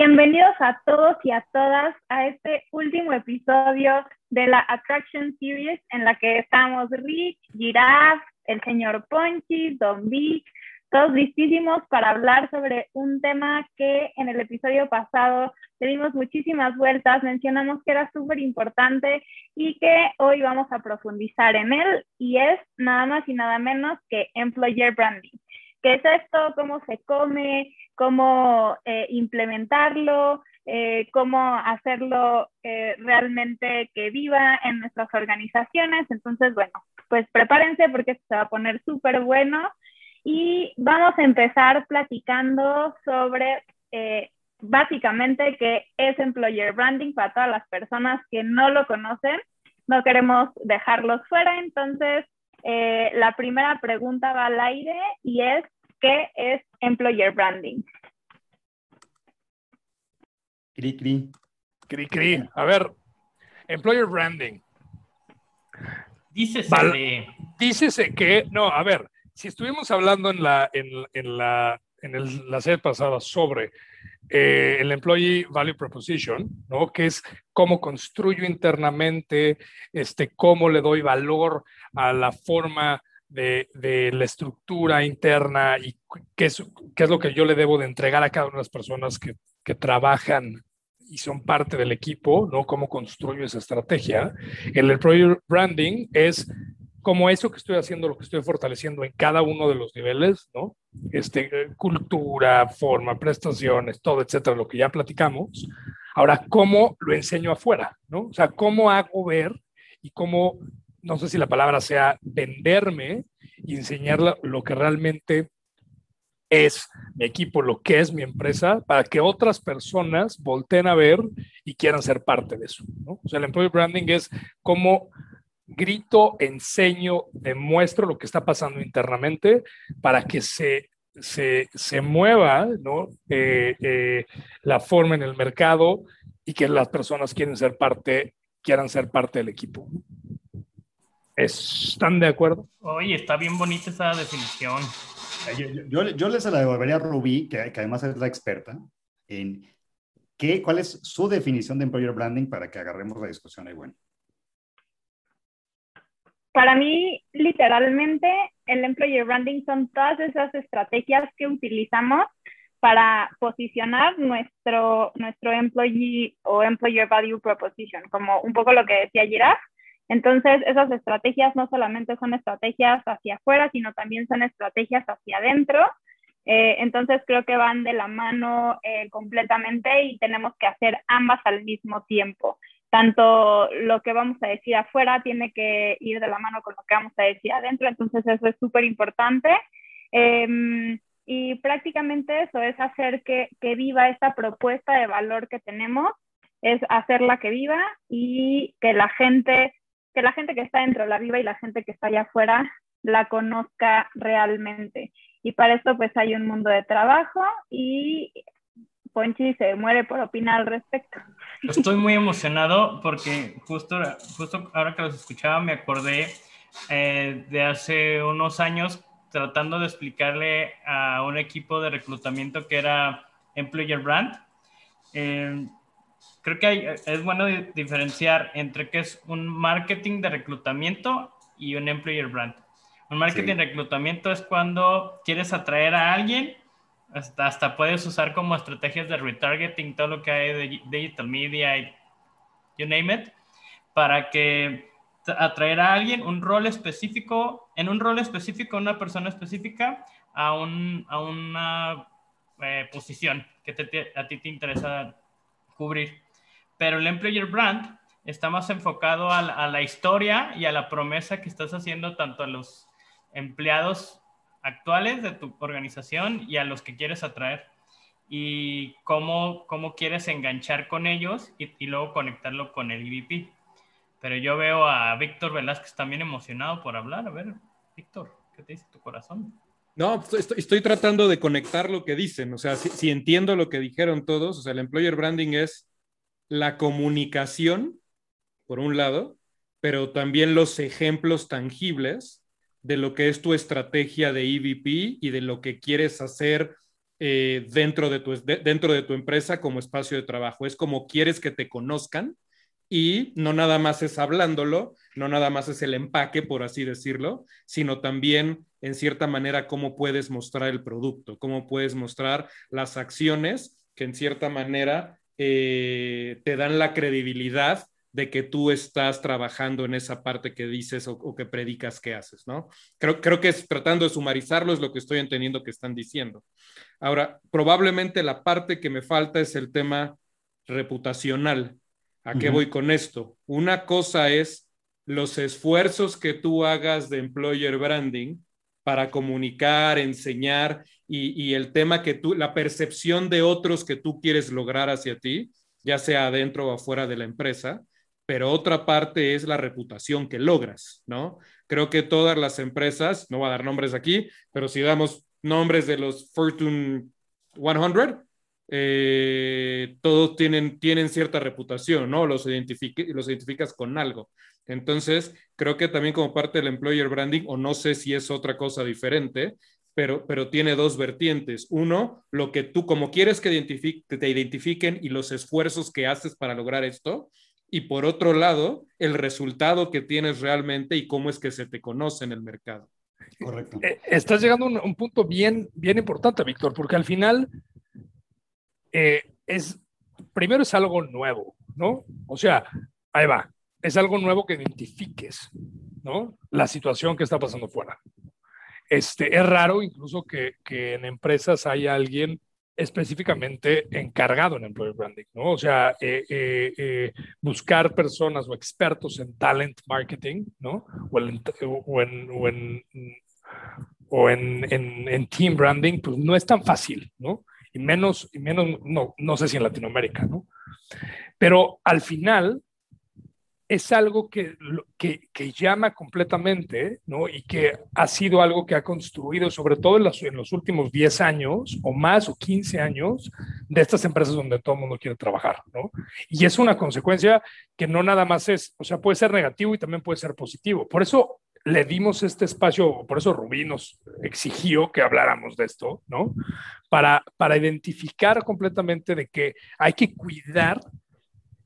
Bienvenidos a todos y a todas a este último episodio de la Attraction Series en la que estamos Rich, Giraffe, el señor Ponchi, Don Vic, todos listísimos para hablar sobre un tema que en el episodio pasado le dimos muchísimas vueltas, mencionamos que era súper importante y que hoy vamos a profundizar en él y es nada más y nada menos que Employer Branding. ¿Qué es esto? ¿Cómo se come? ¿Cómo eh, implementarlo? Eh, ¿Cómo hacerlo eh, realmente que viva en nuestras organizaciones? Entonces, bueno, pues prepárense porque esto se va a poner súper bueno. Y vamos a empezar platicando sobre básicamente qué es Employer Branding para todas las personas que no lo conocen. No queremos dejarlos fuera, entonces eh, la primera pregunta va al aire y es, ¿qué es Employer Branding? Cri, cri. Cri, cri. A ver, Employer Branding. Dícese de... Dícese que, no, a ver, si estuvimos hablando en la, en, la, en el, la serie pasada sobre eh, el Employee Value Proposition, ¿no? que es cómo construyo internamente, este, cómo le doy valor a la forma de, de la estructura interna y qué es, qué es, lo que yo le debo de entregar a cada una de las personas que, que trabajan y son parte del equipo, ¿no? Cómo construyo esa estrategia. El employer branding es como eso que estoy haciendo, lo que estoy fortaleciendo en cada uno de los niveles, ¿no? Este, cultura, forma, prestaciones, todo, etcétera, lo que ya platicamos. Ahora, ¿cómo lo enseño afuera, ¿no? O sea, ¿cómo hago ver y cómo, no sé si la palabra sea venderme y enseñar lo que realmente es mi equipo, lo que es mi empresa, para que otras personas volteen a ver y quieran ser parte de eso. O sea, el employee branding es cómo grito, enseño, demuestro lo que está pasando internamente para que se, se, se mueva ¿no? Eh, eh, la forma en el mercado y que las personas quieren ser parte, quieran ser parte del equipo. ¿Están de acuerdo? Oye, está bien bonita esa definición. Yo, yo, yo les la devolvería a Rubí, que, que, además es la experta, en qué, cuál es su definición de employer branding para que agarremos la discusión ahí. Bueno. Para mí, literalmente, el employer branding son todas esas estrategias que utilizamos para posicionar nuestro, nuestro employee o employer value proposition, como un poco lo que decía Giraffe. Entonces, esas estrategias no solamente son estrategias hacia afuera, sino también son estrategias hacia adentro. Eh, entonces, creo que van de la mano eh, completamente y tenemos que hacer ambas al mismo tiempo tanto lo que vamos a decir afuera tiene que ir de la mano con lo que vamos a decir adentro, entonces eso es súper importante. Em, y prácticamente eso es hacer que, que, viva esta propuesta de valor que tenemos, es hacerla que viva y que la gente, que la gente que está dentro la viva y la gente que está allá afuera la conozca realmente. Y para esto pues hay un mundo de trabajo y Ponchi se muere por opinar al respecto. Estoy muy emocionado porque justo, justo ahora que los escuchaba me acordé eh, de hace unos años tratando de explicarle a un equipo de reclutamiento que era Employer Brand. Eh, creo que es bueno diferenciar entre qué es un marketing de reclutamiento y un Employer Brand. Un marketing de reclutamiento es cuando quieres atraer a alguien hasta, hasta, puedes usar como estrategias de retargeting todo lo que hay de digital media y you name it, para que atraer a alguien un rol específico, en un rol específico, una persona específica, a, un, a una eh, posición que te, a ti te interesa cubrir. Pero el employer brand está más enfocado a a la historia y a la promesa que estás haciendo tanto a los empleados actuales de tu organización y a los que quieres atraer y cómo, cómo quieres enganchar con ellos y, y luego conectarlo con el EVP. Pero yo veo a Víctor Velázquez también emocionado por hablar. A ver, Víctor, ¿qué te dice tu corazón? No, pues, estoy, estoy tratando de conectar lo que dicen. O sea, si, entiendo lo que dijeron todos, o sea, el employer branding es la comunicación, por un lado, pero también los ejemplos tangibles de lo que es tu estrategia de EVP y de lo que quieres hacer eh, dentro, de tu, dentro de tu empresa como espacio de trabajo. Es como quieres que te conozcan y no nada más es hablándolo, no nada más es el empaque, por así decirlo, sino también en cierta manera cómo puedes mostrar el producto, cómo puedes mostrar las acciones que en cierta manera eh, te dan la credibilidad de que tú estás trabajando en esa parte que dices o, que predicas que haces, ¿no? Creo, creo que es, tratando de sumarizarlo es lo que estoy entendiendo que están diciendo. Ahora, probablemente la parte que me falta es el tema reputacional. ¿A qué voy con esto? Una cosa es los esfuerzos que tú hagas de employer branding para comunicar, enseñar y, el tema que tú, la percepción de otros que tú quieres lograr hacia ti, ya sea adentro o afuera de la empresa pero otra parte es la reputación que logras, ¿no? Creo que todas las empresas, no voy a dar nombres aquí, pero si damos nombres de los Fortune 100, eh, todos tienen, tienen cierta reputación, ¿no? Los identificas con algo. Entonces, creo que también como parte del employer branding, o no sé si es otra cosa diferente, pero, pero tiene dos vertientes. Uno, lo que tú, como quieres que te identifiquen y los esfuerzos que haces para lograr esto, y por otro lado, el resultado que tienes realmente y cómo es que se te conoce en el mercado. Correcto. Eh, estás llegando a un, punto bien, bien importante, Víctor, porque al final eh, es, primero es algo nuevo, ¿no? O sea, ahí va, es algo nuevo que identifiques, ¿no? La situación que está pasando fuera. Este, es raro incluso que, que en empresas haya alguien específicamente encargado en employer branding, ¿no? O sea, eh, eh, eh, buscar personas o expertos en talent marketing, ¿no? O, en, o, en, en, team branding, pues no es tan fácil, ¿no? Y menos, y menos no, no sé si en Latinoamérica, ¿no? Pero al final, es algo que, que, llama completamente, ¿no? Y que ha sido algo que ha construido, sobre todo en los, en los, últimos 10 años o más o 15 años, de estas empresas donde todo el mundo quiere trabajar, ¿no? Y es una consecuencia que no nada más es, o sea, puede ser negativo y también puede ser positivo. Por eso le dimos este espacio, por eso Rubí nos exigió que habláramos de esto, ¿no? Para, para identificar completamente de que hay que cuidar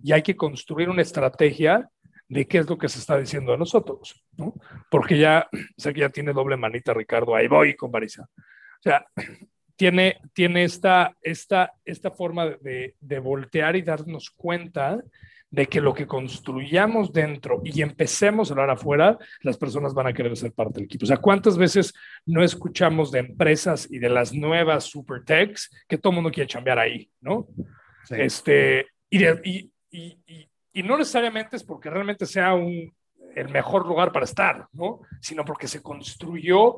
y hay que construir una estrategia de qué es lo que se está diciendo de nosotros, ¿no? Porque ya, sé que ya tiene doble manita Ricardo, ahí voy con Marisa. O sea, tiene, tiene esta, esta, esta forma de, de voltear y darnos cuenta de que lo que construyamos dentro y empecemos a hablar afuera, las personas van a querer ser parte del equipo. O sea, ¿cuántas veces no escuchamos de empresas y de las nuevas super techs que todo el mundo quiere chambear ahí, ¿no? Este, y, de, y, y, no necesariamente es porque realmente sea un, el mejor lugar para estar, ¿no? Sino porque se construyó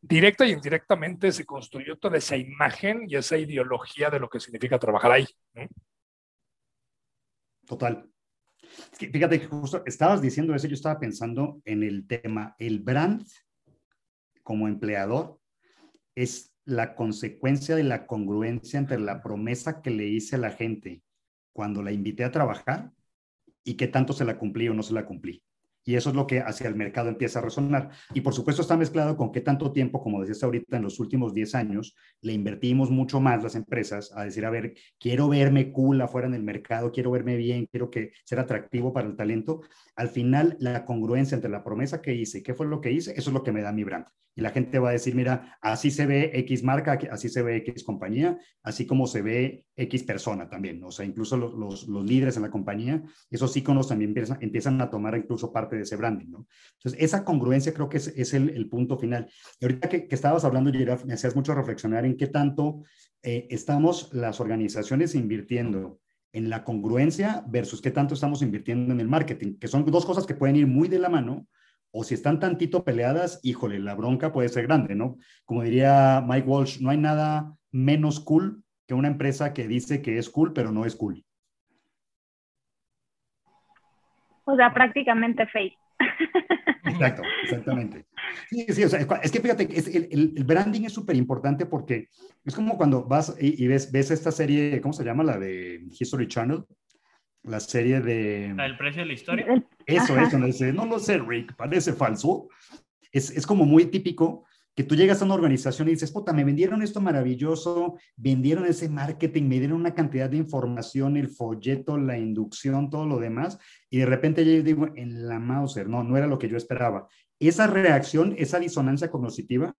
directa y indirectamente, se construyó toda esa imagen y esa ideología de lo que significa trabajar ahí. Total. fíjate que justo estabas diciendo eso, yo estaba pensando en el tema, el brand como empleador es la consecuencia de la congruencia entre la promesa que le hice a la gente cuando la invité a trabajar y qué tanto se la cumplí o no se la cumplí. Y eso es lo que hacia el mercado empieza a resonar. Y por supuesto está mezclado con qué tanto tiempo, como decías ahorita, en los últimos 10 años, le invertimos mucho más las empresas a decir, a ver, quiero verme cool afuera en el mercado, quiero verme bien, quiero que ser atractivo para el talento. Al final, la congruencia entre la promesa que hice y qué fue lo que hice, eso es lo que me da mi brand. Y la gente va a decir, mira, así se ve X marca, así se ve X compañía, así como se ve X persona también. O sea, incluso los, los, los líderes en la compañía, esos íconos también empiezan, empiezan a tomar incluso parte de ese branding, ¿no? Entonces, esa congruencia creo que es, el, punto final. Y ahorita que, que estabas hablando, Giraf, me hacías mucho reflexionar en qué tanto eh, estamos las organizaciones invirtiendo en la congruencia versus qué tanto estamos invirtiendo en el marketing, que son dos cosas que pueden ir muy de la mano, o si están tantito peleadas, híjole, la bronca puede ser grande, ¿no? Como diría Mike Walsh, no hay nada menos cool que una empresa que dice que es cool, pero no es cool. O sea, prácticamente fake. Exacto, exactamente. Sí, sí, o sea, es que fíjate, el, el, branding es súper importante porque es como cuando vas y, ves, ves esta serie, ¿cómo se llama? La de History Channel, la serie de... ¿El precio de la historia? Eso, eso, no, no lo sé, Rick, parece falso. Es, es como muy típico que tú llegas a una organización y dices, puta, me vendieron esto maravilloso, vendieron ese marketing, me dieron una cantidad de información, el folleto, la inducción, todo lo demás, y de repente yo digo, en la Mauser, no, no era lo que yo esperaba. Esa reacción, esa disonancia cognitiva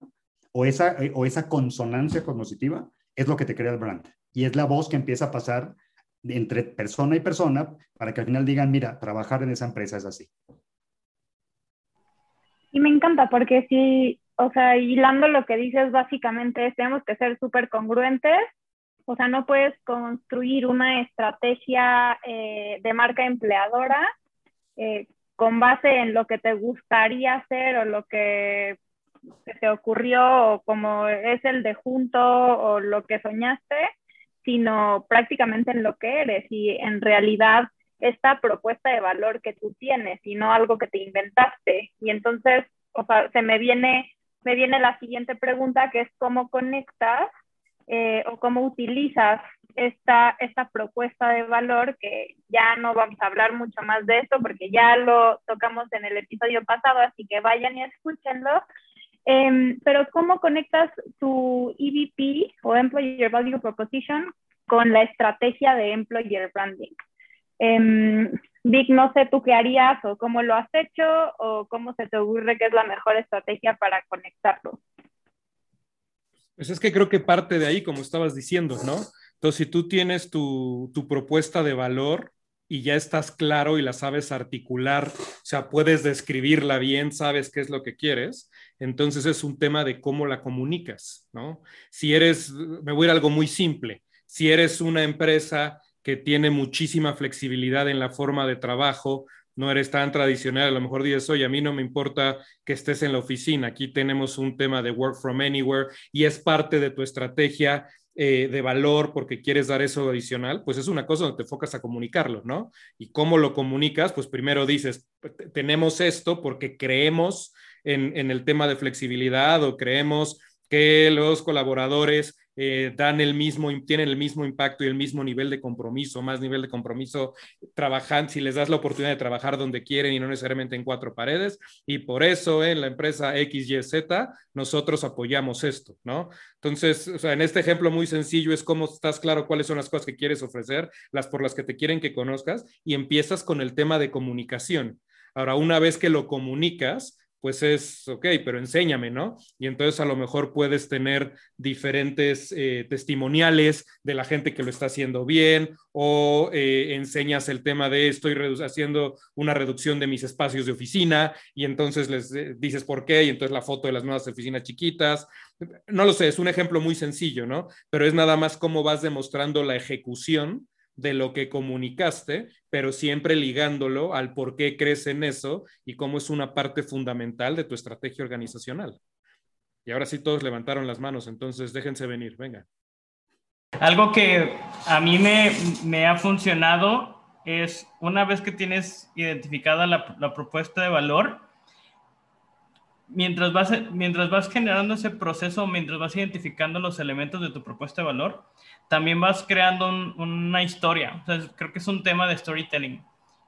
o esa, eh, o esa consonancia cognitiva es lo que te crea el brand. Y es la voz que empieza a pasar entre persona y persona para que al final digan, mira, trabajar en esa empresa es así. Y me encanta porque si, o sea, hilando lo que dices básicamente es tenemos que ser súper congruentes, o sea, no puedes construir una estrategia eh, de marca empleadora eh, con base en lo que te gustaría hacer o lo que se te ocurrió o como es el de junto o lo que soñaste, sino prácticamente en lo que eres y en realidad esta propuesta de valor que tú tienes y no algo que te inventaste. Y entonces, o sea, se me viene, me viene la siguiente pregunta que es cómo conectas eh, o cómo utilizas esta, esta propuesta de valor, que ya no vamos a hablar mucho más de esto porque ya lo tocamos en el episodio pasado, así que vayan y escúchenlo. Em, pero ¿cómo conectas tu EVP o Employer Value Proposition con la estrategia de Employer Branding? Eh, Vic, no sé tú qué harías o cómo lo has hecho o cómo se te ocurre que es la mejor estrategia para conectarlo. Pues es que creo que parte de ahí, como estabas diciendo, ¿no? Entonces, si tú tienes tu, propuesta de valor y ya estás claro y la sabes articular, o sea, puedes describirla bien, sabes qué es lo que quieres, entonces es un tema de cómo la comunicas, ¿no? Si eres, me voy a ir a algo muy simple, si eres una empresa que tiene muchísima flexibilidad en la forma de trabajo, no eres tan tradicional, a lo mejor dices, oye, a mí no me importa que estés en la oficina, aquí tenemos un tema de work from anywhere y es parte de tu estrategia eh, de valor porque quieres dar eso adicional, pues es una cosa donde te enfocas a comunicarlo, ¿no? Y cómo lo comunicas, pues primero dices, tenemos esto porque creemos en, en el tema de flexibilidad o creemos que los colaboradores eh, dan el mismo, tienen el mismo impacto y el mismo nivel de compromiso, más nivel de compromiso, trabajan, si les das la oportunidad de trabajar donde quieren y no necesariamente en cuatro paredes. Y por eso en la empresa XYZ nosotros apoyamos esto, ¿no? Entonces, o sea, en este ejemplo muy sencillo es cómo estás claro cuáles son las cosas que quieres ofrecer, las por las que te quieren que conozcas y empiezas con el tema de comunicación. Ahora, una vez que lo comunicas, pues es, ok, pero enséñame, ¿no? Y entonces a lo mejor puedes tener diferentes eh, testimoniales de la gente que lo está haciendo bien o eh, enseñas el tema de estoy haciendo una reducción de mis espacios de oficina y entonces les eh, dices por qué y entonces la foto de las nuevas oficinas chiquitas. No lo sé, es un ejemplo muy sencillo, ¿no? Pero es nada más cómo vas demostrando la ejecución de lo que comunicaste, pero siempre ligándolo al por qué crees en eso y cómo es una parte fundamental de tu estrategia organizacional. Y ahora sí todos levantaron las manos, entonces déjense venir, venga. Algo que a mí me, ha funcionado es una vez que tienes identificada la, la propuesta de valor, mientras vas, mientras vas generando ese proceso, mientras vas identificando los elementos de tu propuesta de valor, también vas creando una historia. creo que es un tema de storytelling,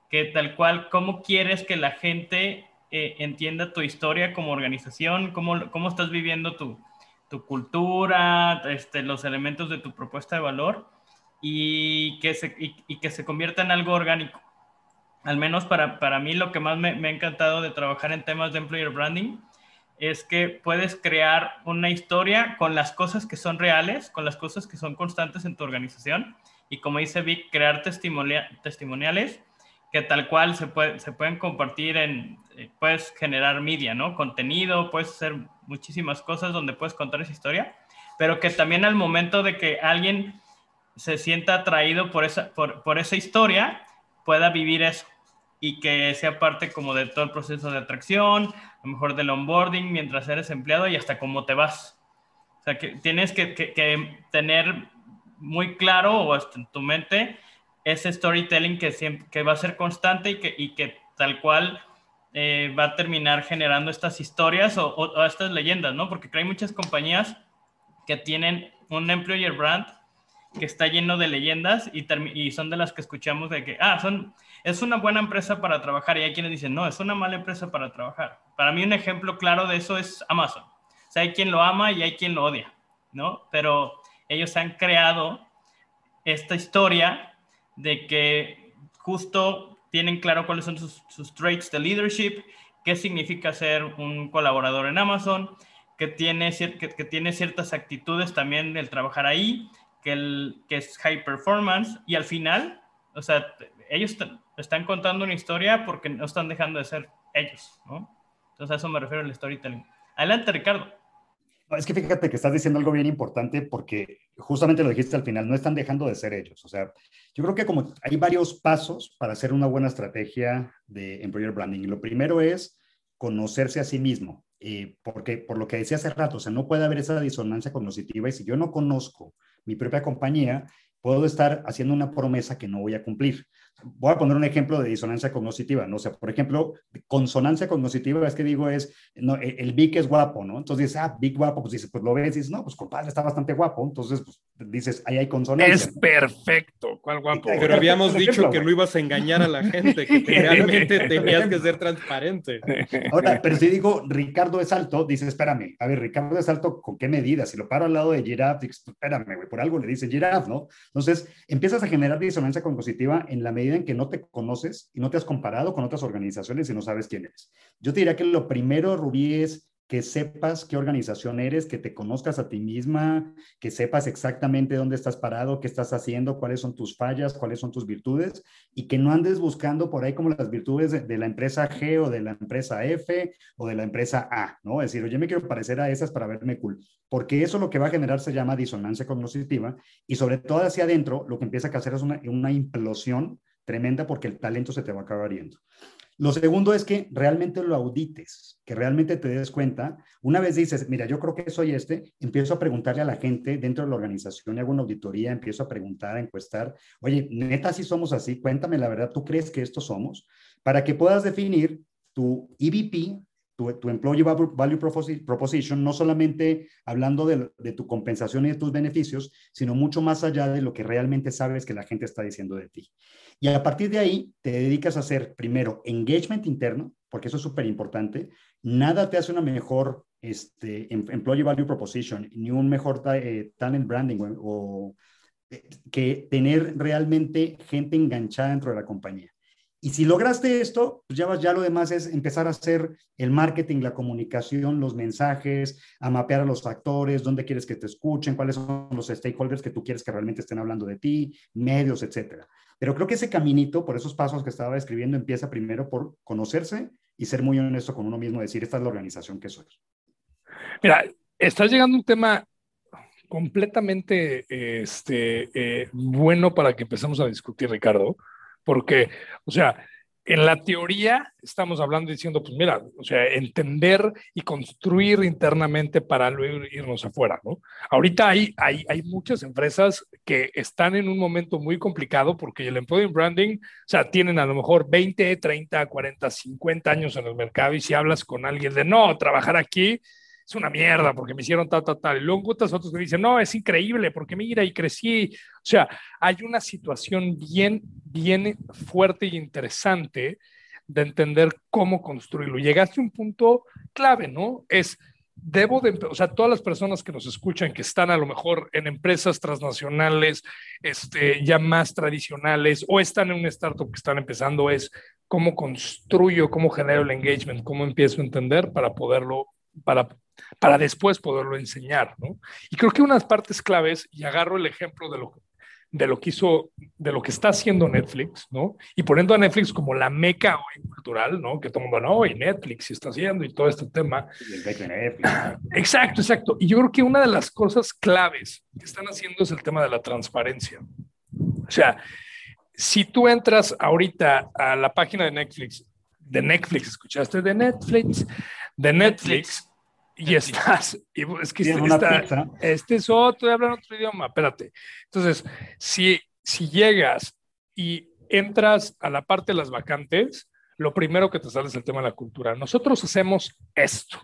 que tal cual, cómo quieres que la gente eh, entienda tu historia como organización, cómo, cómo estás viviendo tu, tu cultura, este, los elementos de tu propuesta de valor y que se, y, que se convierta en algo orgánico. Al menos para, para mí lo que más me, me ha encantado de trabajar en temas de employer branding es que puedes crear una historia con las cosas que son reales, con las cosas que son constantes en tu organización y como dice Vic, crear testimoniales que tal cual se, se pueden compartir en, eh, puedes generar media, ¿no? Contenido, puedes hacer muchísimas cosas donde puedes contar esa historia, pero que también al momento de que alguien se sienta atraído por esa, por, por esa historia, pueda vivir eso y que sea parte como de todo el proceso de atracción, lo mejor del onboarding mientras eres empleado y hasta cómo te vas. O sea, que tienes que, tener muy claro o hasta en tu mente ese storytelling que, siempre, va a ser constante y que, tal cual eh, va a terminar generando estas historias o, o, estas leyendas, ¿no? Porque hay muchas compañías que tienen un employer brand que está lleno de leyendas y, son de las que escuchamos de que, ah, son es una buena empresa para trabajar y hay quienes dicen, no, es una mala empresa para trabajar. Para mí un ejemplo claro de eso es Amazon. O sea, hay quien lo ama y hay quien lo odia, ¿no? Pero ellos han creado esta historia de que justo tienen claro cuáles son sus, sus traits de leadership, qué significa ser un colaborador en Amazon, que tiene, que, que tiene ciertas actitudes también del trabajar ahí, que, el, que es high performance, y al final, o sea, ellos están contando una historia porque no están dejando de ser ellos, ¿no? Entonces a eso me refiero al storytelling. Adelante, Ricardo. es que fíjate que estás diciendo algo bien importante porque justamente lo dijiste al final, no están dejando de ser ellos. O sea, yo creo que como hay varios pasos para hacer una buena estrategia de employer branding. Lo primero es conocerse a sí mismo, eh, porque por lo que decía hace rato, o sea, no puede haber esa disonancia cognitiva y si yo no conozco mi propia compañía, puedo estar haciendo una promesa que no voy a cumplir voy a poner un ejemplo de disonancia cognitiva, ¿no? O sea, por ejemplo, consonancia cognitiva es que digo es, no, e, el Vic es guapo, ¿no? Entonces dices, ah, Vic guapo, pues dices, pues lo ves y dices, no, pues compadre, está bastante guapo, entonces pues dices, ahí hay consonancia. Es perfecto, ¿cuál guapo? Pero habíamos dicho que no ibas a engañar a la gente, que realmente tenías que ser transparente. Ahora, pero si digo, Ricardo es alto, dices, espérame, a ver, Ricardo es alto, ¿con qué medida? Si lo paro al lado de Giraffe, espérame, güey, por algo le dice Giraffe, ¿no? Entonces, empiezas a generar disonancia cognitiva en la medida en que no te conoces y no te has comparado con otras organizaciones y no sabes quién eres. Yo te diría que lo primero, Rubí, es que sepas qué organización eres, que te conozcas a ti misma, que sepas exactamente dónde estás parado, qué estás haciendo, cuáles son tus fallas, cuáles son tus virtudes, y que no andes buscando por ahí como las virtudes de, la empresa G o de la empresa F o de la empresa A, ¿no? Es decir, oye, me quiero parecer a esas para verme cool, porque eso lo que va a generar se llama disonancia cognitiva, y sobre todo hacia adentro, lo que empieza a hacer es una, una implosión tremenda porque el talento se te va a acabar yendo. Lo segundo es que realmente lo audites, que realmente te des cuenta. Una vez dices, mira, yo creo que soy este, empiezo a preguntarle a la gente dentro de la organización, hago una auditoría, empiezo a preguntar, a encuestar, oye, neta, si somos así, cuéntame la verdad, ¿tú crees que estos somos? Para que puedas definir tu EVP, tu, tu, Employee Value Proposition, no solamente hablando de, de, tu compensación y de tus beneficios, sino mucho más allá de lo que realmente sabes que la gente está diciendo de ti. Y a partir de ahí te dedicas a hacer primero engagement interno, porque eso es súper importante. Nada te hace una mejor este, em, employee value proposition, ni un mejor eh, talent branding o, eh, que tener realmente gente enganchada dentro de la compañía. Y si lograste esto, pues ya, ya lo demás es empezar a hacer el marketing, la comunicación, los mensajes, a mapear a los factores, dónde quieres que te escuchen, cuáles son los stakeholders que tú quieres que realmente estén hablando de ti, medios, etcétera. Pero creo que ese caminito, por esos pasos que estaba escribiendo, empieza primero por conocerse y ser muy honesto con uno mismo, decir, esta es la organización que soy. Mira, estás llegando un tema completamente este, eh, bueno para que empecemos a discutir, Ricardo, porque, o sea, en la teoría estamos hablando diciendo, pues mira, o sea, entender y construir internamente para luego irnos afuera, ¿no? Ahorita hay, hay, hay muchas empresas que están en un momento muy complicado porque el employee branding, o sea, tienen a lo mejor 20, 30, 40, 50 años en el mercado y si hablas con alguien de, no, trabajar aquí es una mierda porque me hicieron tal, tal, tal. Y luego encuentras otros que dicen, no, es increíble porque mira y crecí. O sea, hay una situación bien, bien fuerte y interesante de entender cómo construirlo. Llegaste a un punto clave, ¿no? Es, debo de, o sea, todas las personas que nos escuchan, que están a lo mejor en empresas transnacionales, este, ya más tradicionales, o están en un startup que están empezando, es cómo construyo, cómo genero el engagement, cómo empiezo a entender para poderlo, para para después poderlo enseñar, ¿no? Y creo que unas partes claves, y agarro el ejemplo de lo, de lo que hizo, de lo que está haciendo Netflix, ¿no? Y poniendo a Netflix como la meca hoy cultural, ¿no? Que todo el mundo, no, y Netflix está haciendo y todo este tema. Exacto, exacto. Y yo creo que una de las cosas claves que están haciendo es el tema de la transparencia. O sea, si tú entras ahorita a la página de Netflix, de Netflix, ¿escuchaste? De Netflix, de Netflix y estás, y es que este, está, este, es otro, hablando otro idioma, espérate. Entonces, si, si llegas y entras a la parte de las vacantes, lo primero que te sale es el tema de la cultura. Nosotros hacemos esto,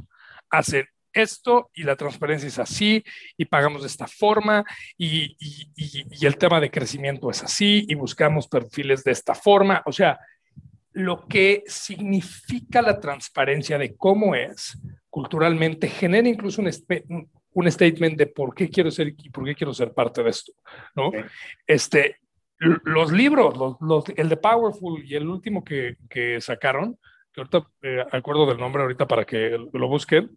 hacen esto y la transparencia es así y pagamos de esta forma y, y, y, el tema de crecimiento es así y buscamos perfiles de esta forma. O sea, lo que significa la transparencia de cómo es, culturalmente, genera incluso un, un statement de por qué quiero ser y por qué quiero ser parte de esto, ¿no? Este, los libros, los, el de Powerful y el último que, que sacaron, que ahorita eh, acuerdo del nombre ahorita para que lo busquen,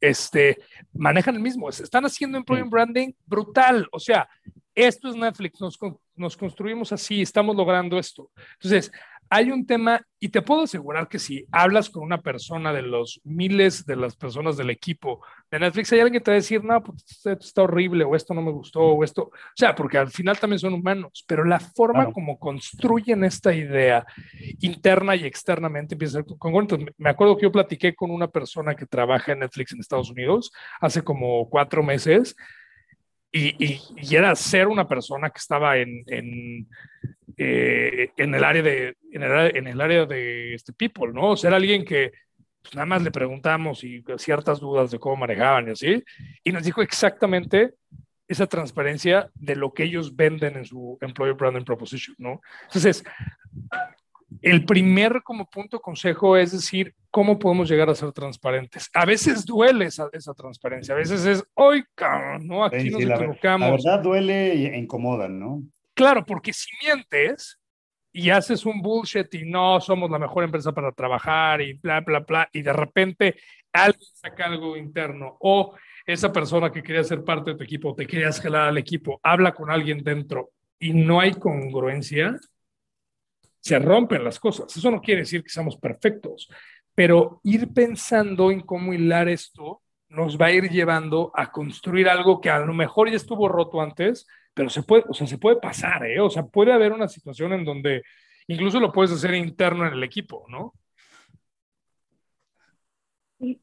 este, manejan el mismo, están haciendo employee branding brutal, o sea, esto es Netflix, nos, nos construimos así, estamos logrando esto. Entonces, hay un tema, y te puedo asegurar que si hablas con una persona de los miles de las personas del equipo de Netflix, hay alguien que te va a decir, no, pues esto está horrible, o esto no me gustó, o esto, o sea, porque al final también son humanos, pero la forma como construyen esta idea interna y externamente empieza a ser congruente. Me acuerdo que yo platiqué con una persona que trabaja en Netflix en Estados Unidos hace como cuatro meses, y, y, era ser una persona que estaba en, en, eh, en el área de, en el, en el, área de este people, ¿no? Ser alguien que pues, nada más le preguntamos y ciertas dudas de cómo manejaban y así, y nos dijo exactamente esa transparencia de lo que ellos venden en su Employer Branding Proposition, ¿no? Entonces, el primer como punto consejo es decir, ¿cómo podemos llegar a ser transparentes? A veces duele esa, esa transparencia, a veces es, hoy, ¿no? Aquí nos equivocamos. La, verdad duele e incomoda, ¿no? Claro, porque si mientes y haces un bullshit y no somos la mejor empresa para trabajar y bla, bla, bla, y de repente alguien saca algo interno o esa persona que quería ser parte de tu equipo, te querías jalar al equipo, habla con alguien dentro y no hay congruencia, se rompen las cosas. Eso no quiere decir que seamos perfectos, pero ir pensando en cómo hilar esto nos va a ir llevando a construir algo que a lo mejor ya estuvo roto antes, pero se puede, o sea, se puede pasar, ¿eh? O sea, puede haber una situación en donde incluso lo puedes hacer interno en el equipo, ¿no?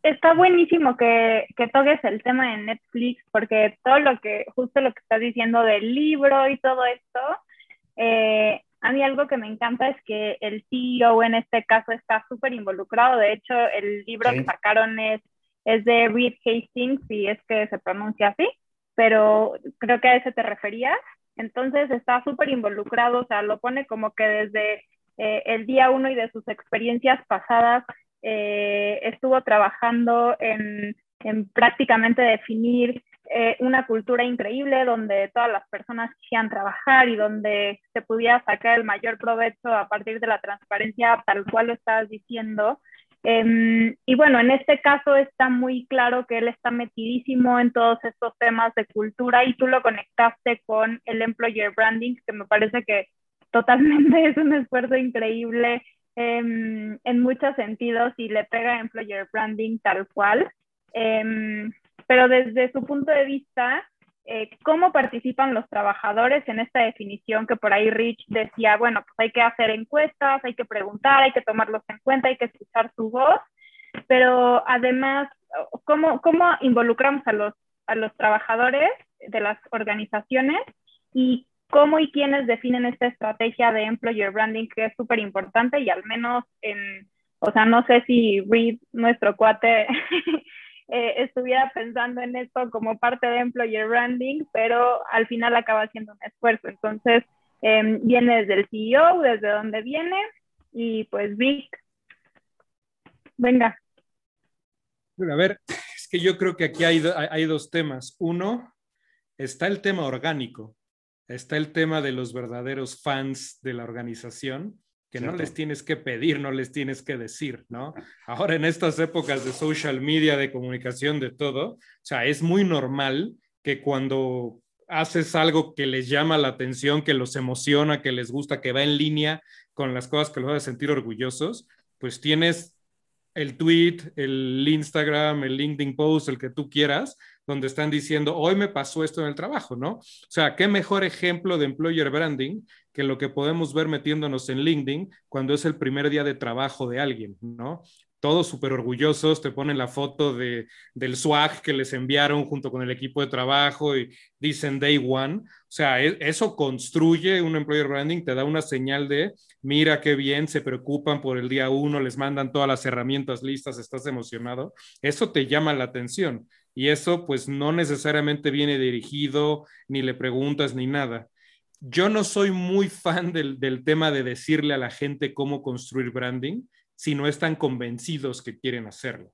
Está buenísimo que, que toques el tema de Netflix, porque todo lo que, justo lo que estás diciendo del libro y todo esto, eh, a mí algo que me encanta es que el CEO en este caso está súper involucrado. De hecho, el libro que sacaron es, es de Reed Hastings, si es que se pronuncia así, pero creo que a ese te referías. Entonces está súper involucrado, o sea, lo pone como que desde eh, el día uno y de sus experiencias pasadas eh, estuvo trabajando en, en prácticamente definir eh, una cultura increíble donde todas las personas quisieran trabajar y donde se pudiera sacar el mayor provecho a partir de la transparencia tal cual lo estabas diciendo. Em, y bueno, en este caso está muy claro que él está metidísimo en todos estos temas de cultura y tú lo conectaste con el employer branding, que me parece que totalmente es un esfuerzo increíble em, en muchos sentidos y le pega employer branding tal cual. Em, pero desde su punto de vista, eh, ¿cómo participan los trabajadores en esta definición que por ahí Rich decía, bueno, pues hay que hacer encuestas, hay que preguntar, hay que tomarlos en cuenta, hay que escuchar su voz, pero además, ¿cómo, cómo involucramos a los, a los trabajadores de las organizaciones y cómo y quiénes definen esta estrategia de employer branding que es súper importante y al menos en, o sea, no sé si Reed, nuestro cuate, eh, estuviera pensando en esto como parte de employer branding, pero al final acaba siendo un esfuerzo. Entonces, em, viene desde el CEO, desde donde viene, y pues Vic, venga. Bueno, a ver, es que yo creo que aquí hay, hay dos temas. Uno, está el tema orgánico, está el tema de los verdaderos fans de la organización que no les tienes que pedir, no les tienes que decir, ¿no? Ahora en estas épocas de social media, de comunicación, de todo, o sea, es muy normal que cuando haces algo que les llama la atención, que los emociona, que les gusta, que va en línea con las cosas que los a sentir orgullosos, pues tienes el tweet, el Instagram, el LinkedIn post, el que tú quieras, donde están diciendo, hoy me pasó esto en el trabajo, ¿no? O sea, qué mejor ejemplo de employer branding que lo que podemos ver metiéndonos en LinkedIn cuando es el primer día de trabajo de alguien, ¿no? Todos súper orgullosos, te ponen la foto de, del swag que les enviaron junto con el equipo de trabajo y dicen day one. O sea, e, eso construye un employer branding, te da una señal de, mira qué bien, se preocupan por el día uno, les mandan todas las herramientas listas, estás emocionado. Eso te llama la atención y eso pues no necesariamente viene dirigido, ni le preguntas ni nada. Yo no soy muy fan del, tema de decirle a la gente cómo construir branding. si no están convencidos que quieren hacerlo.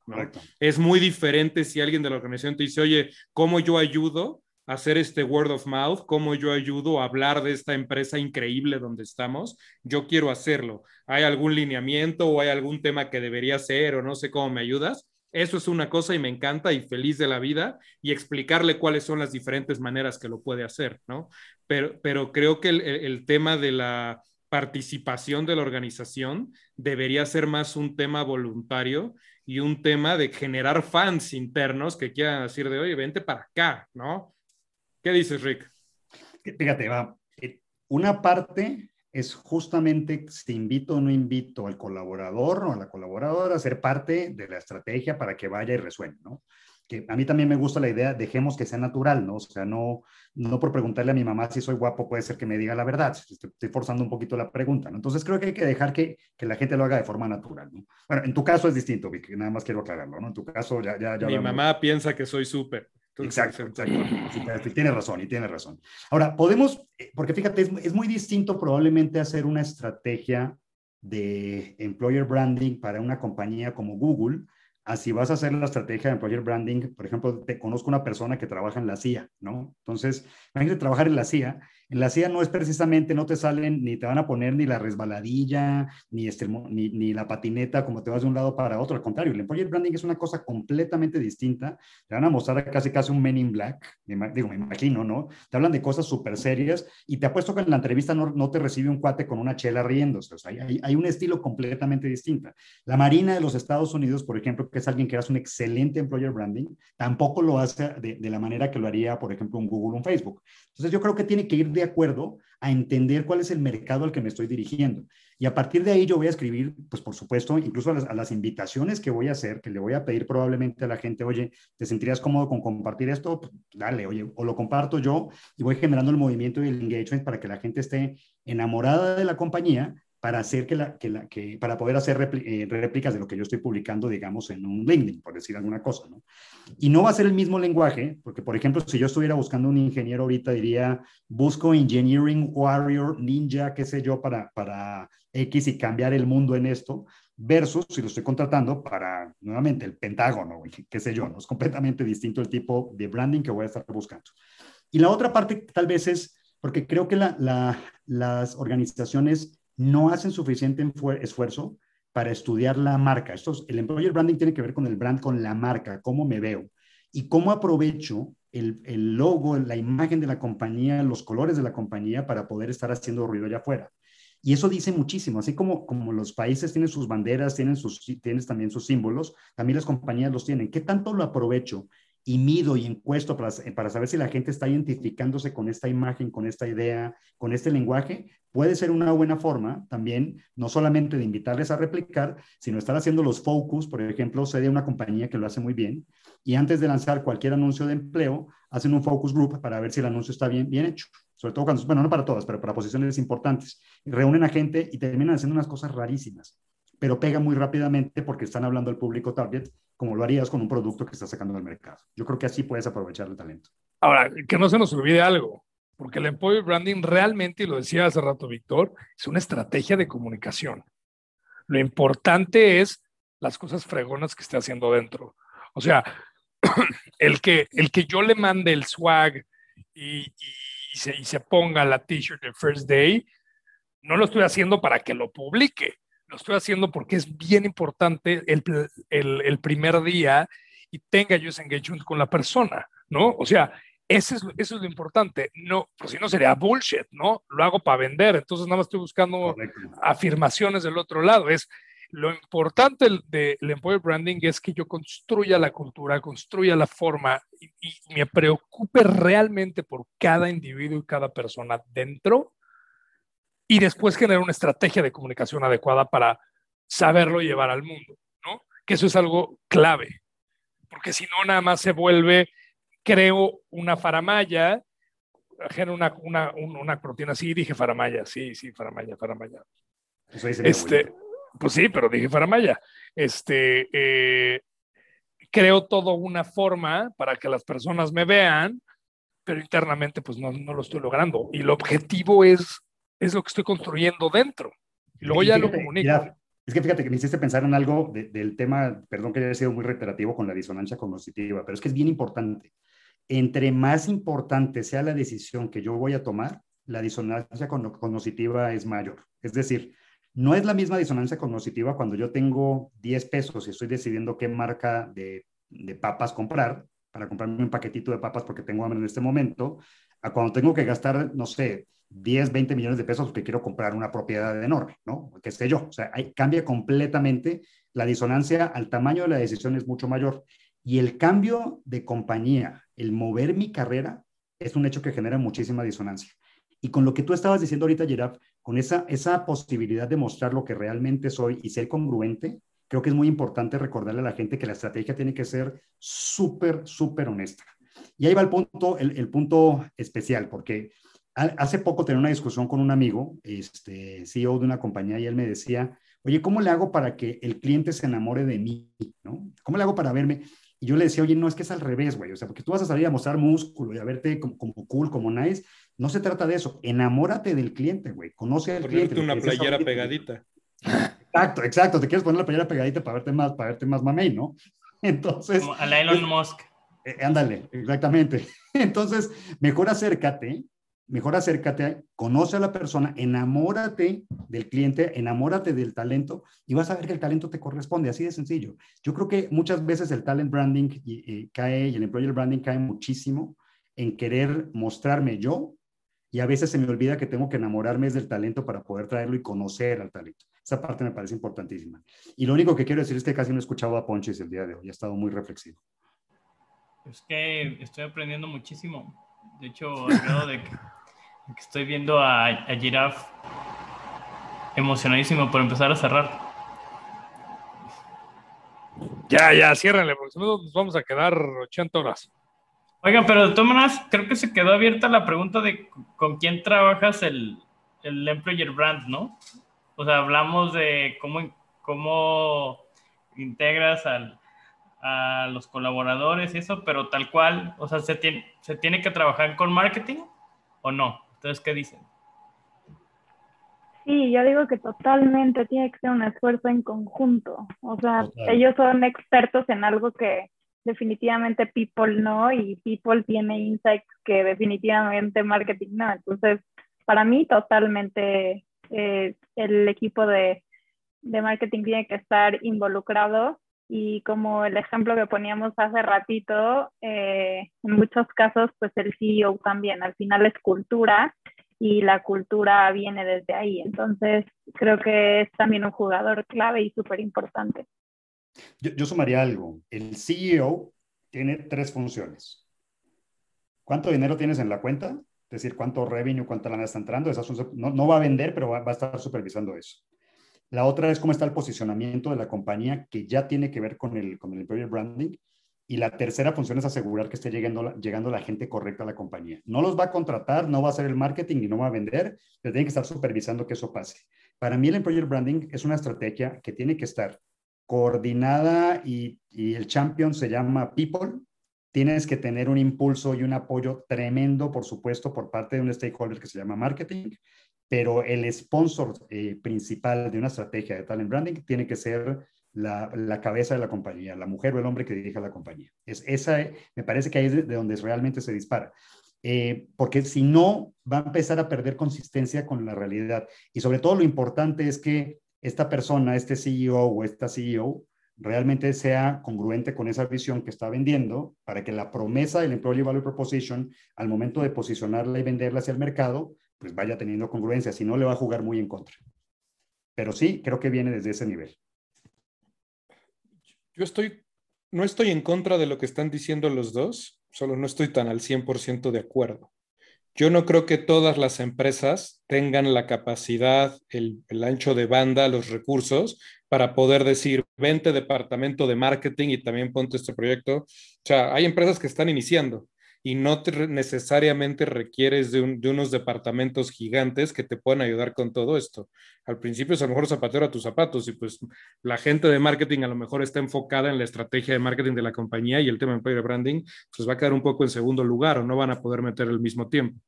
Es muy diferente si alguien de la organización te dice, oye, ¿cómo yo ayudo a hacer este word of mouth? ¿Cómo yo ayudo a hablar de esta empresa increíble donde estamos? Yo quiero hacerlo. ¿Hay algún lineamiento o hay algún tema que debería hacer o no sé cómo me ayudas? Eso es una cosa y me encanta y feliz de la vida y explicarle cuáles son las diferentes maneras que lo puede hacer, ¿no? Pero, pero creo que el tema de la participación de la organización debería ser más un tema voluntario y un tema de generar fans internos que quieran decir de, oye, vente para acá, ¿no? ¿Qué dices, Rick? Fíjate, va, eh, una parte es justamente si invito o no invito al colaborador o a la colaboradora a ser parte de la estrategia para que vaya y resuene, ¿no? que a mí también me gusta la idea, dejemos que sea natural, ¿no? O sea, no, no por preguntarle a mi mamá si soy guapo puede ser que me diga la verdad, estoy, forzando un poquito la pregunta, ¿no? Entonces creo que hay que dejar que, que, la gente lo haga de forma natural, ¿no? Bueno, en tu caso es distinto, Vic, nada más quiero aclararlo, ¿no? En tu caso ya... ya, ya mi mamá piensa que soy súper. Exacto, exacto. Tiene razón y tiene razón. Ahora, podemos, eh, porque fíjate, es, es muy distinto probablemente hacer una estrategia de employer branding para una compañía como Google así vas a hacer la estrategia de employer branding, por ejemplo, te conozco una persona que trabaja en la CIA, ¿no? Entonces, imagínate trabajar en la CIA la CIA no es precisamente, no te salen, ni te van a poner ni la resbaladilla, ni, este, ni, ni, la patineta como te vas de un lado para otro. Al contrario, el employer branding es una cosa completamente distinta. Te van a mostrar casi casi un Men in Black, digo, me imagino, ¿no? Te hablan de cosas súper serias y te apuesto que en la entrevista no, no, te recibe un cuate con una chela riéndose. O sea, hay, hay, un estilo completamente distinto. La Marina de los Estados Unidos, por ejemplo, que es alguien que hace un excelente employer branding, tampoco lo hace de, de la manera que lo haría, por ejemplo, un Google o un Facebook. Entonces, yo creo que tiene que ir de acuerdo a entender cuál es el mercado al que me estoy dirigiendo. Y a partir de ahí yo voy a escribir, pues por supuesto, incluso a las, invitaciones que voy a hacer, que le voy a pedir probablemente a la gente, oye, ¿te sentirías cómodo con compartir esto? Pues, dale, oye, o lo comparto yo y voy generando el movimiento y el engagement para que la gente esté enamorada de la compañía para hacer que la, que la, que, para poder hacer eh, réplicas de lo que yo estoy publicando, digamos, en un LinkedIn, por decir alguna cosa, ¿no? Y no va a ser el mismo lenguaje, porque, por ejemplo, si yo estuviera buscando un ingeniero ahorita, diría, busco Engineering Warrior, Ninja, qué sé yo, para, para X y cambiar el mundo en esto, versus si lo estoy contratando para, nuevamente, el Pentágono, qué sé yo, ¿no? Es completamente distinto el tipo de branding que voy a estar buscando. Y la otra parte tal vez es, porque creo que la, la, las organizaciones no hacen suficiente esfuerzo para estudiar la marca. Esto el employer branding tiene que ver con el brand, con la marca, cómo me veo y cómo aprovecho el, el, logo, la imagen de la compañía, los colores de la compañía para poder estar haciendo ruido allá afuera. Y eso dice muchísimo, así como, como los países tienen sus banderas, tienen, sus, tienen también sus símbolos, también las compañías los tienen. ¿Qué tanto lo aprovecho y mido y encuesto para, saber si la gente está identificándose con esta imagen, con esta idea, con este lenguaje, puede ser una buena forma también, no solamente de invitarles a replicar, sino estar haciendo los focus, por ejemplo, sé de una compañía que lo hace muy bien, y antes de lanzar cualquier anuncio de empleo, hacen un focus group para ver si el anuncio está bien, bien hecho. Sobre todo cuando, bueno, no para todas, pero para posiciones importantes. Reúnen a gente y terminan haciendo unas cosas rarísimas pero pega muy rápidamente porque están hablando al público target, como lo harías con un producto que estás sacando del mercado. Yo creo que así puedes aprovechar el talento. Ahora, que no se nos olvide algo, porque el employer branding realmente, y lo decía hace rato Víctor, es una estrategia de comunicación. Lo importante es las cosas fregonas que esté haciendo dentro. O sea, el que, el que yo le mande el swag y, y, se, y se ponga la t-shirt de First Day, no lo estoy haciendo para que lo publique lo estoy haciendo porque es bien importante el, el, el primer día y tenga yo ese engagement con la persona, ¿no? O sea, eso es, eso es lo importante. No, pues si no sería bullshit, ¿no? Lo hago para vender, entonces nada más estoy buscando afirmaciones del otro lado. Es lo importante del de, employer branding es que yo construya la cultura, construya la forma y, y me preocupe realmente por cada individuo y cada persona dentro y después generar una estrategia de comunicación adecuada para saberlo llevar al mundo, ¿no? Que eso es algo clave, porque si no, nada más se vuelve, creo una faramaya, genero una, una, una proteína, sí, dije faramaya, sí, sí, faramaya, faramaya. este, pues sí, pero dije faramaya. Este, eh, creo todo una forma para que las personas me vean, pero internamente pues no, no lo estoy logrando. Y el objetivo es es lo que estoy construyendo dentro. Y luego ya lo comunico. Es que fíjate que me hiciste pensar en algo del tema, perdón que haya sido muy reiterativo con la disonancia cognitiva, pero es que es bien importante. Entre más importante sea la decisión que yo voy a tomar, la disonancia cognitiva es mayor. Es decir, no es la misma disonancia cognitiva cuando yo tengo 10 pesos y estoy decidiendo qué marca de, de papas comprar para comprarme un paquetito de papas porque tengo hambre en este momento, a cuando tengo que gastar, no sé, 10, 20 millones de pesos porque quiero comprar una propiedad enorme, ¿no? ¿Qué sé yo? O sea, cambia completamente la disonancia al tamaño de la decisión es mucho mayor. Y el cambio de compañía, el mover mi carrera, es un hecho que genera muchísima disonancia. Y con lo que tú estabas diciendo ahorita, Giraf, con esa, esa posibilidad de mostrar lo que realmente soy y ser congruente, creo que es muy importante recordarle a la gente que la estrategia tiene que ser súper, súper honesta. Y ahí va el punto, el, el punto especial, porque hace poco tenía una discusión con un amigo, este CEO de una compañía, y él me decía, oye, ¿cómo le hago para que el cliente se enamore de mí? ¿no? ¿Cómo le hago para verme? Y yo le decía, oye, no, es que es al revés, güey. O sea, porque tú vas a salir a mostrar músculo y a verte como, cool, como nice. No se trata de eso. Enamórate del cliente, güey. Conoce al cliente. una playera pegadita. Exacto, exacto. Te quieres poner la playera pegadita para verte más, para verte más mamey, ¿no? Entonces. Como a la Elon Musk. Eh, ándale, exactamente. Entonces, mejor acércate mejor acércate, conoce a la persona, enamórate del cliente, enamórate del talento y vas a ver que el talento te corresponde, así de sencillo. Yo creo que muchas veces el talent branding cae y el employer branding cae muchísimo en querer mostrarme yo y a veces se me olvida que tengo que enamorarme del talento para poder traerlo y conocer al talento. Esa parte me parece importantísima. Y lo único que quiero decir es que casi no he escuchado a Ponches el día de hoy, ha estado muy reflexivo. Es que estoy aprendiendo muchísimo. De hecho, al grado de que Estoy viendo a, a Giraffe emocionadísimo por empezar a cerrar. Ya, ya, ciérrenle, porque nos vamos a quedar 80 horas. Oigan, pero de todas maneras, creo que se quedó abierta la pregunta de con quién trabajas el, el employer brand, ¿no? O sea, hablamos de cómo, cómo integras al, a los colaboradores y eso, pero tal cual, o sea, ¿se tiene, ¿se tiene que trabajar con marketing o no? Entonces, ¿qué dicen? Sí, yo digo que totalmente tiene que ser un esfuerzo en conjunto. O sea, ellos son expertos en algo que definitivamente People no y People tiene insights que definitivamente Marketing no. Entonces, para mí totalmente eh, el equipo de, de marketing tiene que estar involucrado y como el ejemplo que poníamos hace ratito, eh, en muchos casos, pues el CEO también, al final es cultura y la cultura viene desde ahí. Entonces, creo que es también un jugador clave y súper importante. Yo, yo, sumaría algo. El CEO tiene tres funciones. ¿Cuánto dinero tienes en la cuenta? Es decir, cuánto revenue, cuánta lana está entrando. no, no, va a vender, pero va, va a estar supervisando eso. La otra es cómo está el posicionamiento de la compañía, que ya tiene que ver con el, con el employer branding. Y la tercera función es asegurar que esté llegando, llegando la gente correcta a la compañía. No los va a contratar, no va a hacer el marketing y no va a vender, pero tiene que estar supervisando que eso pase. Para mí el employer branding es una estrategia que tiene que estar coordinada y, y el champion se llama people. Tienes que tener un impulso y un apoyo tremendo, por supuesto, por parte de un stakeholder que se llama marketing pero el sponsor eh, principal de una estrategia de talent branding tiene que ser la, la, cabeza de la compañía, la mujer o el hombre que dirige la compañía. Es, esa, me parece que ahí es de, donde realmente se dispara. Eh, porque si no, va a empezar a perder consistencia con la realidad. Y sobre todo lo importante es que esta persona, este CEO o esta CEO, realmente sea congruente con esa visión que está vendiendo para que la promesa del Employee Value Proposition, al momento de posicionarla y venderla hacia el mercado, pues vaya teniendo congruencia, si no le va a jugar muy en contra. Pero sí, creo que viene desde ese nivel. Yo estoy, no estoy en contra de lo que están diciendo los dos, solo no estoy tan al 100% de acuerdo. Yo no creo que todas las empresas tengan la capacidad, el, el, ancho de banda, los recursos para poder decir, vente departamento de marketing y también ponte este proyecto. O sea, hay empresas que están iniciando y no necesariamente requieres de, unos departamentos gigantes que te puedan ayudar con todo esto. Al principio es a lo mejor zapatero a tus zapatos y pues la gente de marketing a lo mejor está enfocada en la estrategia de marketing de la compañía y el tema de employer branding pues va a quedar un poco en segundo lugar o no van a poder meter al mismo tiempo.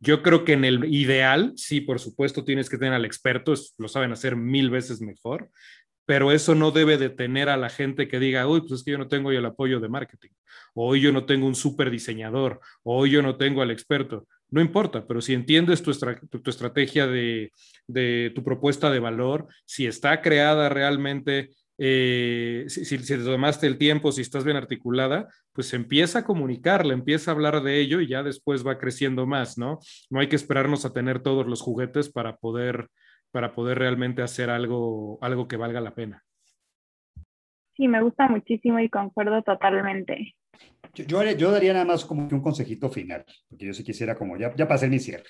Yo creo que en el ideal, sí, por supuesto, tienes que tener al experto, lo saben hacer mil veces mejor, pero eso no debe detener a la gente que diga, uy, pues es que yo no tengo el apoyo de marketing, o hoy yo no tengo un super diseñador, o hoy yo no tengo al experto. No importa, pero si entiendes tu, estrategia de, tu propuesta de valor, si está creada realmente, eh, si, si, te tomaste el tiempo, si estás bien articulada, pues empieza a comunicarle, empieza a hablar de ello y ya después va creciendo más, ¿no? No hay que esperarnos a tener todos los juguetes para poder para poder realmente hacer algo, algo que valga la pena. Sí, me gusta muchísimo y concuerdo totalmente. Yo, yo, daría nada más como que un consejito final, porque yo sí quisiera como ya, ya hacer mi cierre.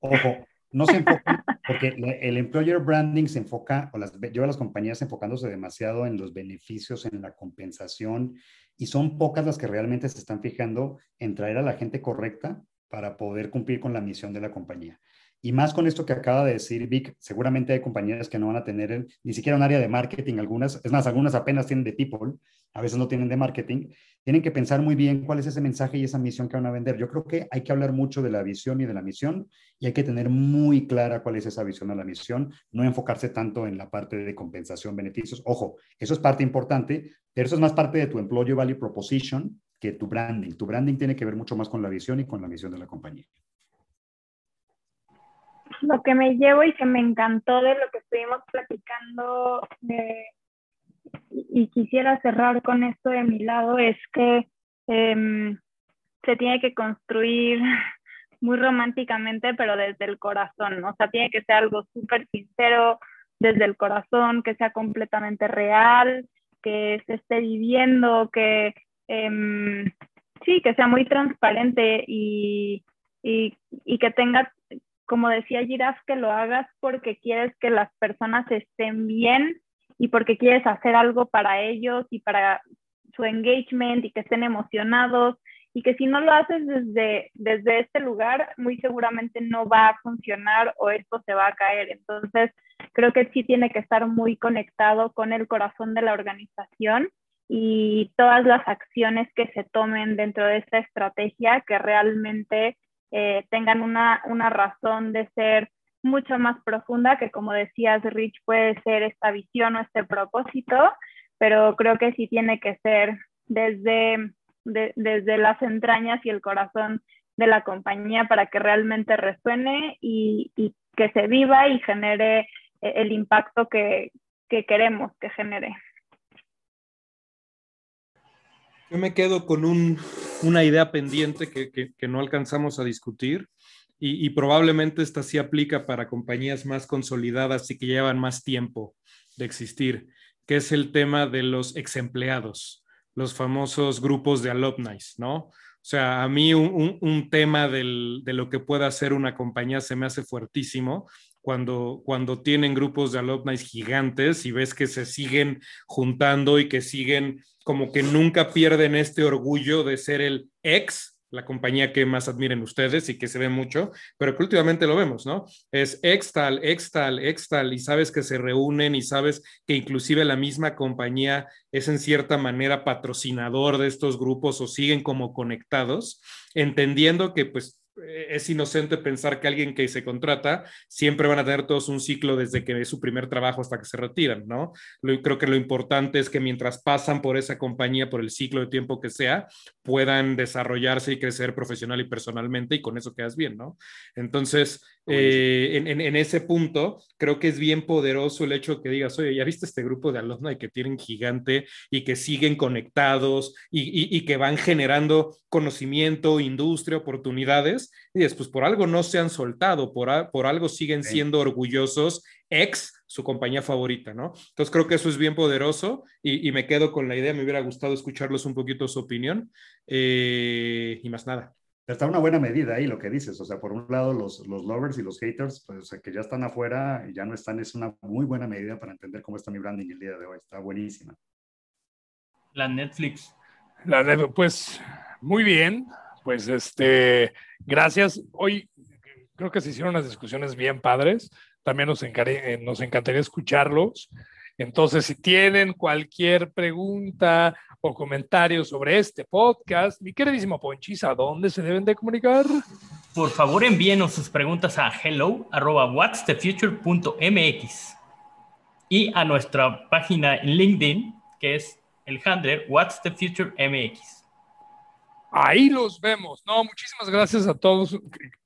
Ojo, no se enfoca, porque el employer branding se enfoca, o las, lleva a las compañías enfocándose demasiado en los beneficios, en la compensación, y son pocas las que realmente se están fijando en traer a la gente correcta para poder cumplir con la misión de la compañía. Y más con esto que acaba de decir Vic, seguramente hay compañías que no van a tener ni siquiera un área de marketing, algunas, es más, algunas apenas tienen de people, a veces no tienen de marketing. Tienen que pensar muy bien cuál es ese mensaje y esa misión que van a vender. Yo creo que hay que hablar mucho de la visión y de la misión y hay que tener muy clara cuál es esa visión o la misión, no enfocarse tanto en la parte de compensación, beneficios. Ojo, eso es parte importante, pero eso es más parte de tu employee value proposition que tu branding. Tu branding tiene que ver mucho más con la visión y con la misión de la compañía lo que me llevo y que me encantó de lo que estuvimos platicando eh, y quisiera cerrar con esto de mi lado es que em, se tiene que construir muy románticamente, pero desde el corazón, o sea, tiene que ser algo súper sincero desde el corazón, que sea completamente real, que se esté viviendo, que em, sí, que sea muy transparente y, y, y que tenga como decía Giraf, que lo hagas porque quieres que las personas estén bien y porque quieres hacer algo para ellos y para su engagement y que estén emocionados y que si no lo haces desde, desde este lugar, muy seguramente no va a funcionar o esto se va a caer. Entonces, creo que sí tiene que estar muy conectado con el corazón de la organización y todas las acciones que se tomen dentro de esta estrategia que realmente eh, tengan una, una razón de ser mucho más profunda, que como decías, Rich, puede ser esta visión o este propósito, pero creo que sí tiene que ser desde, desde las entrañas y el corazón de la compañía para que realmente resuene y, y que se viva y genere eh, el impacto que, que queremos que genere. Yo me quedo con una idea pendiente que, no alcanzamos a discutir y, probablemente esta sí aplica para compañías más consolidadas y que llevan más tiempo de existir, que es el tema de los ex empleados, los famosos grupos de alumni, ¿no? O sea, a mí un, tema de lo que pueda hacer una compañía se me hace fuertísimo cuando, cuando tienen grupos de alumni gigantes y ves que se siguen juntando y que siguen como que nunca pierden este orgullo de ser el ex, la compañía que más admiren ustedes y que se ve mucho, pero que últimamente lo vemos, ¿no? Es ex tal, ex tal, ex tal, y sabes que se reúnen y sabes que inclusive la misma compañía es en cierta manera patrocinador de estos grupos o siguen como conectados, entendiendo que pues es inocente pensar que alguien que se contrata siempre van a tener todos un ciclo desde que es su primer trabajo hasta que se retiran, ¿no? creo que lo importante es que mientras pasan por esa compañía, por el ciclo de tiempo que sea, puedan desarrollarse y crecer profesional y personalmente y con eso quedas bien, ¿no? Entonces, eh, en, ese punto, creo que es bien poderoso el hecho que digas, oye, ya viste este grupo de alumnos que tienen gigante y que siguen conectados y, que van generando conocimiento, industria, oportunidades, y después por algo no se han soltado, por, por algo siguen siendo orgullosos, ex su compañía favorita, ¿no? Entonces creo que eso es bien poderoso y, me quedo con la idea, me hubiera gustado escucharlos un poquito su opinión eh, y más nada. Está una buena medida ahí lo que dices, o sea, por un lado los, los lovers y los haters, pues que ya están afuera y ya no están, es una muy buena medida para entender cómo está mi branding el día de hoy, está buenísima. La Netflix. La pues muy bien, pues este, gracias. Hoy creo que se hicieron unas discusiones bien padres, también nos, eh, nos encantaría escucharlos. Entonces, si tienen cualquier pregunta o comentario sobre este podcast, mi queridísimo Ponchis, ¿a dónde se deben de comunicar? por favor envíenos sus preguntas a hello whatsthefuture.mx y a nuestra página en LinkedIn, que es el handler What's the Future MX. Ahí los vemos. No, muchísimas gracias a todos.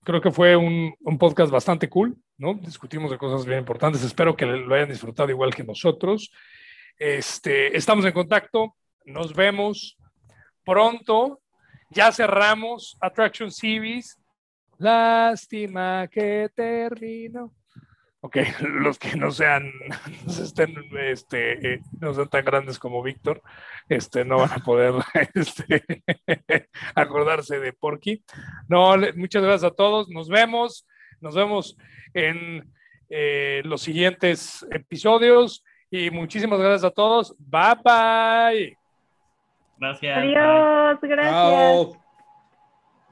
Creo que fue un, podcast bastante cool, ¿no? Discutimos de cosas bien importantes. Espero que lo hayan disfrutado igual que nosotros. Este, estamos en contacto. Nos vemos pronto. Ya cerramos Attraction Series. Lástima que terminó. Ok, los que no sean, estén, este, eh, no sean tan grandes como Víctor, este, no van a poder este, acordarse de Porky. No, muchas gracias a todos. Nos vemos. Nos vemos en eh, los siguientes episodios. Y muchísimas gracias a todos. Bye bye. Gracias. Adiós, gracias.